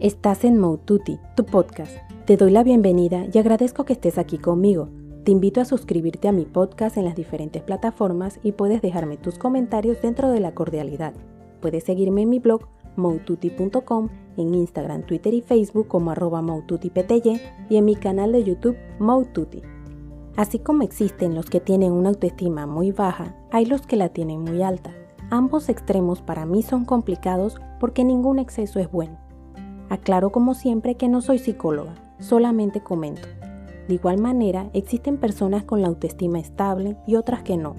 Estás en Moututi, tu podcast. Te doy la bienvenida y agradezco que estés aquí conmigo. Te invito a suscribirte a mi podcast en las diferentes plataformas y puedes dejarme tus comentarios dentro de la cordialidad. Puedes seguirme en mi blog moututi.com, en Instagram, Twitter y Facebook como arroba y en mi canal de YouTube Moututi. Así como existen los que tienen una autoestima muy baja, hay los que la tienen muy alta. Ambos extremos para mí son complicados porque ningún exceso es bueno. Aclaro como siempre que no soy psicóloga, solamente comento. De igual manera, existen personas con la autoestima estable y otras que no.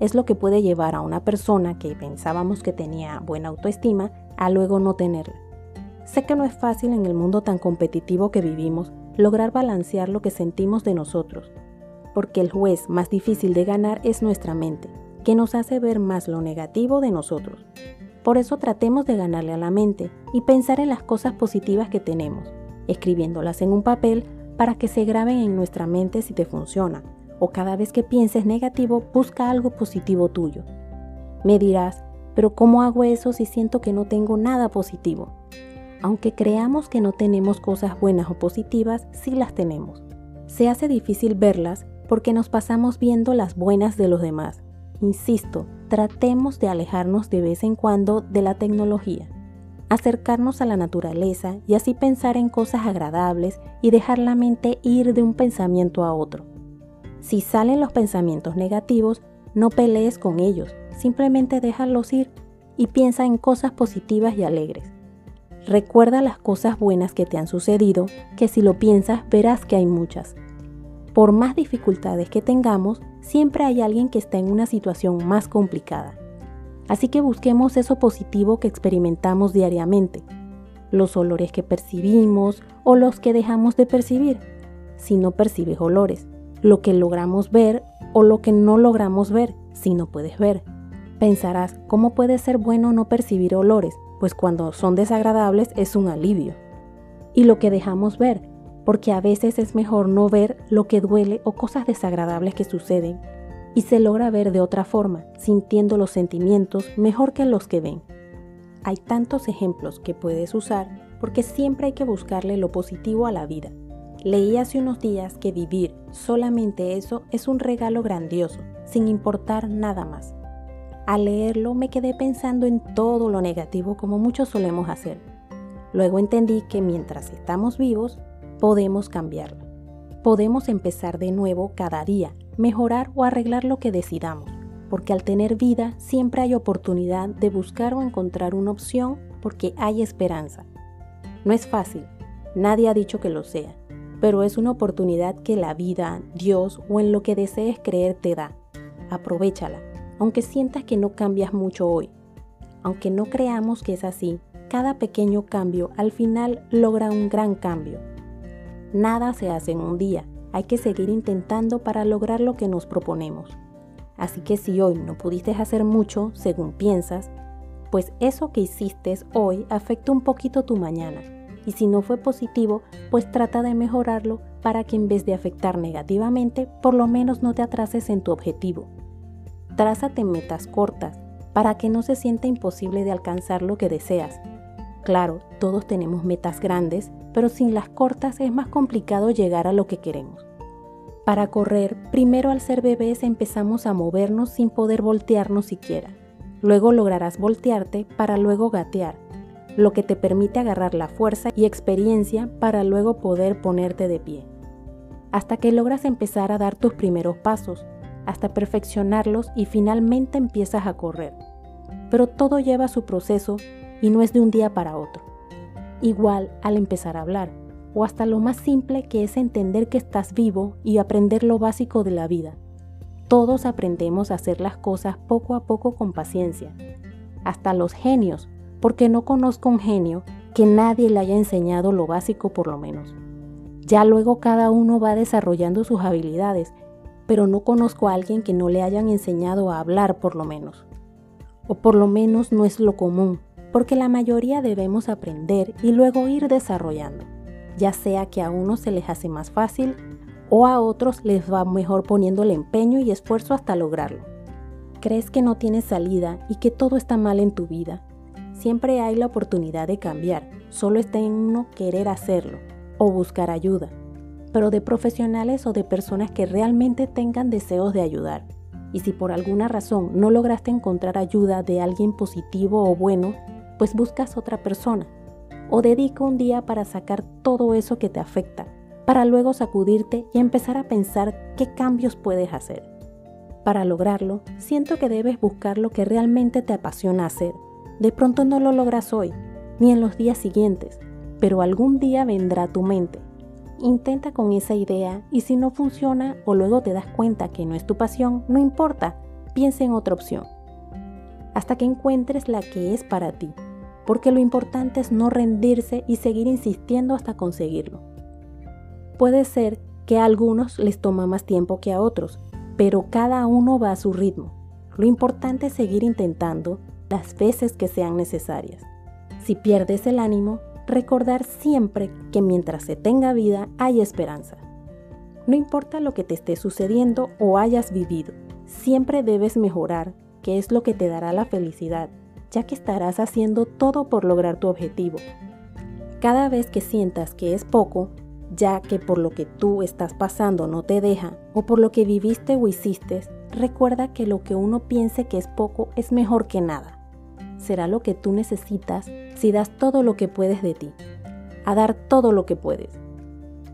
Es lo que puede llevar a una persona que pensábamos que tenía buena autoestima a luego no tenerla. Sé que no es fácil en el mundo tan competitivo que vivimos lograr balancear lo que sentimos de nosotros, porque el juez más difícil de ganar es nuestra mente, que nos hace ver más lo negativo de nosotros. Por eso tratemos de ganarle a la mente y pensar en las cosas positivas que tenemos, escribiéndolas en un papel para que se graben en nuestra mente si te funciona, o cada vez que pienses negativo, busca algo positivo tuyo. Me dirás, pero ¿cómo hago eso si siento que no tengo nada positivo? Aunque creamos que no tenemos cosas buenas o positivas, sí las tenemos. Se hace difícil verlas porque nos pasamos viendo las buenas de los demás. Insisto, tratemos de alejarnos de vez en cuando de la tecnología, acercarnos a la naturaleza y así pensar en cosas agradables y dejar la mente ir de un pensamiento a otro. Si salen los pensamientos negativos, no pelees con ellos, simplemente déjalos ir y piensa en cosas positivas y alegres. Recuerda las cosas buenas que te han sucedido, que si lo piensas verás que hay muchas. Por más dificultades que tengamos, siempre hay alguien que está en una situación más complicada. Así que busquemos eso positivo que experimentamos diariamente, los olores que percibimos o los que dejamos de percibir, si no percibes olores, lo que logramos ver o lo que no logramos ver, si no puedes ver. Pensarás, ¿cómo puede ser bueno no percibir olores? Pues cuando son desagradables es un alivio. Y lo que dejamos ver, porque a veces es mejor no ver lo que duele o cosas desagradables que suceden y se logra ver de otra forma, sintiendo los sentimientos mejor que los que ven. Hay tantos ejemplos que puedes usar porque siempre hay que buscarle lo positivo a la vida. Leí hace unos días que vivir solamente eso es un regalo grandioso, sin importar nada más. Al leerlo me quedé pensando en todo lo negativo como muchos solemos hacer. Luego entendí que mientras estamos vivos, podemos cambiarlo. Podemos empezar de nuevo cada día, mejorar o arreglar lo que decidamos, porque al tener vida siempre hay oportunidad de buscar o encontrar una opción porque hay esperanza. No es fácil, nadie ha dicho que lo sea, pero es una oportunidad que la vida, Dios o en lo que desees creer te da. Aprovechala, aunque sientas que no cambias mucho hoy. Aunque no creamos que es así, cada pequeño cambio al final logra un gran cambio. Nada se hace en un día, hay que seguir intentando para lograr lo que nos proponemos. Así que si hoy no pudiste hacer mucho según piensas, pues eso que hiciste hoy afecta un poquito tu mañana. Y si no fue positivo, pues trata de mejorarlo para que en vez de afectar negativamente, por lo menos no te atrases en tu objetivo. Trázate metas cortas para que no se sienta imposible de alcanzar lo que deseas. Claro, todos tenemos metas grandes, pero sin las cortas es más complicado llegar a lo que queremos. Para correr, primero al ser bebés empezamos a movernos sin poder voltearnos siquiera. Luego lograrás voltearte para luego gatear, lo que te permite agarrar la fuerza y experiencia para luego poder ponerte de pie. Hasta que logras empezar a dar tus primeros pasos, hasta perfeccionarlos y finalmente empiezas a correr. Pero todo lleva su proceso y no es de un día para otro igual al empezar a hablar, o hasta lo más simple que es entender que estás vivo y aprender lo básico de la vida. Todos aprendemos a hacer las cosas poco a poco con paciencia, hasta los genios, porque no conozco un genio que nadie le haya enseñado lo básico por lo menos. Ya luego cada uno va desarrollando sus habilidades, pero no conozco a alguien que no le hayan enseñado a hablar por lo menos. O por lo menos no es lo común porque la mayoría debemos aprender y luego ir desarrollando, ya sea que a unos se les hace más fácil o a otros les va mejor poniendo el empeño y esfuerzo hasta lograrlo. ¿Crees que no tienes salida y que todo está mal en tu vida? siempre hay la oportunidad de cambiar, solo está en uno querer hacerlo o buscar ayuda, pero de profesionales o de personas que realmente tengan deseos de ayudar. Y si por alguna razón no lograste encontrar ayuda de alguien positivo o bueno, pues buscas otra persona. O dedica un día para sacar todo eso que te afecta, para luego sacudirte y empezar a pensar qué cambios puedes hacer. Para lograrlo, siento que debes buscar lo que realmente te apasiona hacer. De pronto no lo logras hoy, ni en los días siguientes, pero algún día vendrá a tu mente. Intenta con esa idea y si no funciona o luego te das cuenta que no es tu pasión, no importa, piensa en otra opción. Hasta que encuentres la que es para ti, porque lo importante es no rendirse y seguir insistiendo hasta conseguirlo. Puede ser que a algunos les toma más tiempo que a otros, pero cada uno va a su ritmo. Lo importante es seguir intentando las veces que sean necesarias. Si pierdes el ánimo, recordar siempre que mientras se tenga vida hay esperanza. No importa lo que te esté sucediendo o hayas vivido, siempre debes mejorar, que es lo que te dará la felicidad, ya que estarás haciendo todo por lograr tu objetivo. Cada vez que sientas que es poco, ya que por lo que tú estás pasando no te deja o por lo que viviste o hiciste, recuerda que lo que uno piense que es poco es mejor que nada. Será lo que tú necesitas si das todo lo que puedes de ti, a dar todo lo que puedes.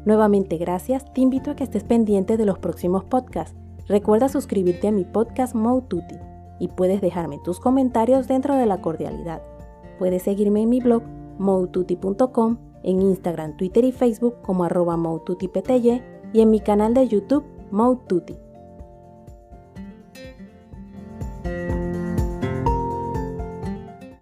Nuevamente gracias, te invito a que estés pendiente de los próximos podcasts. Recuerda suscribirte a mi podcast Moututi y puedes dejarme tus comentarios dentro de la cordialidad. Puedes seguirme en mi blog moututi.com en Instagram, Twitter y Facebook como arroba y en mi canal de YouTube Moututi.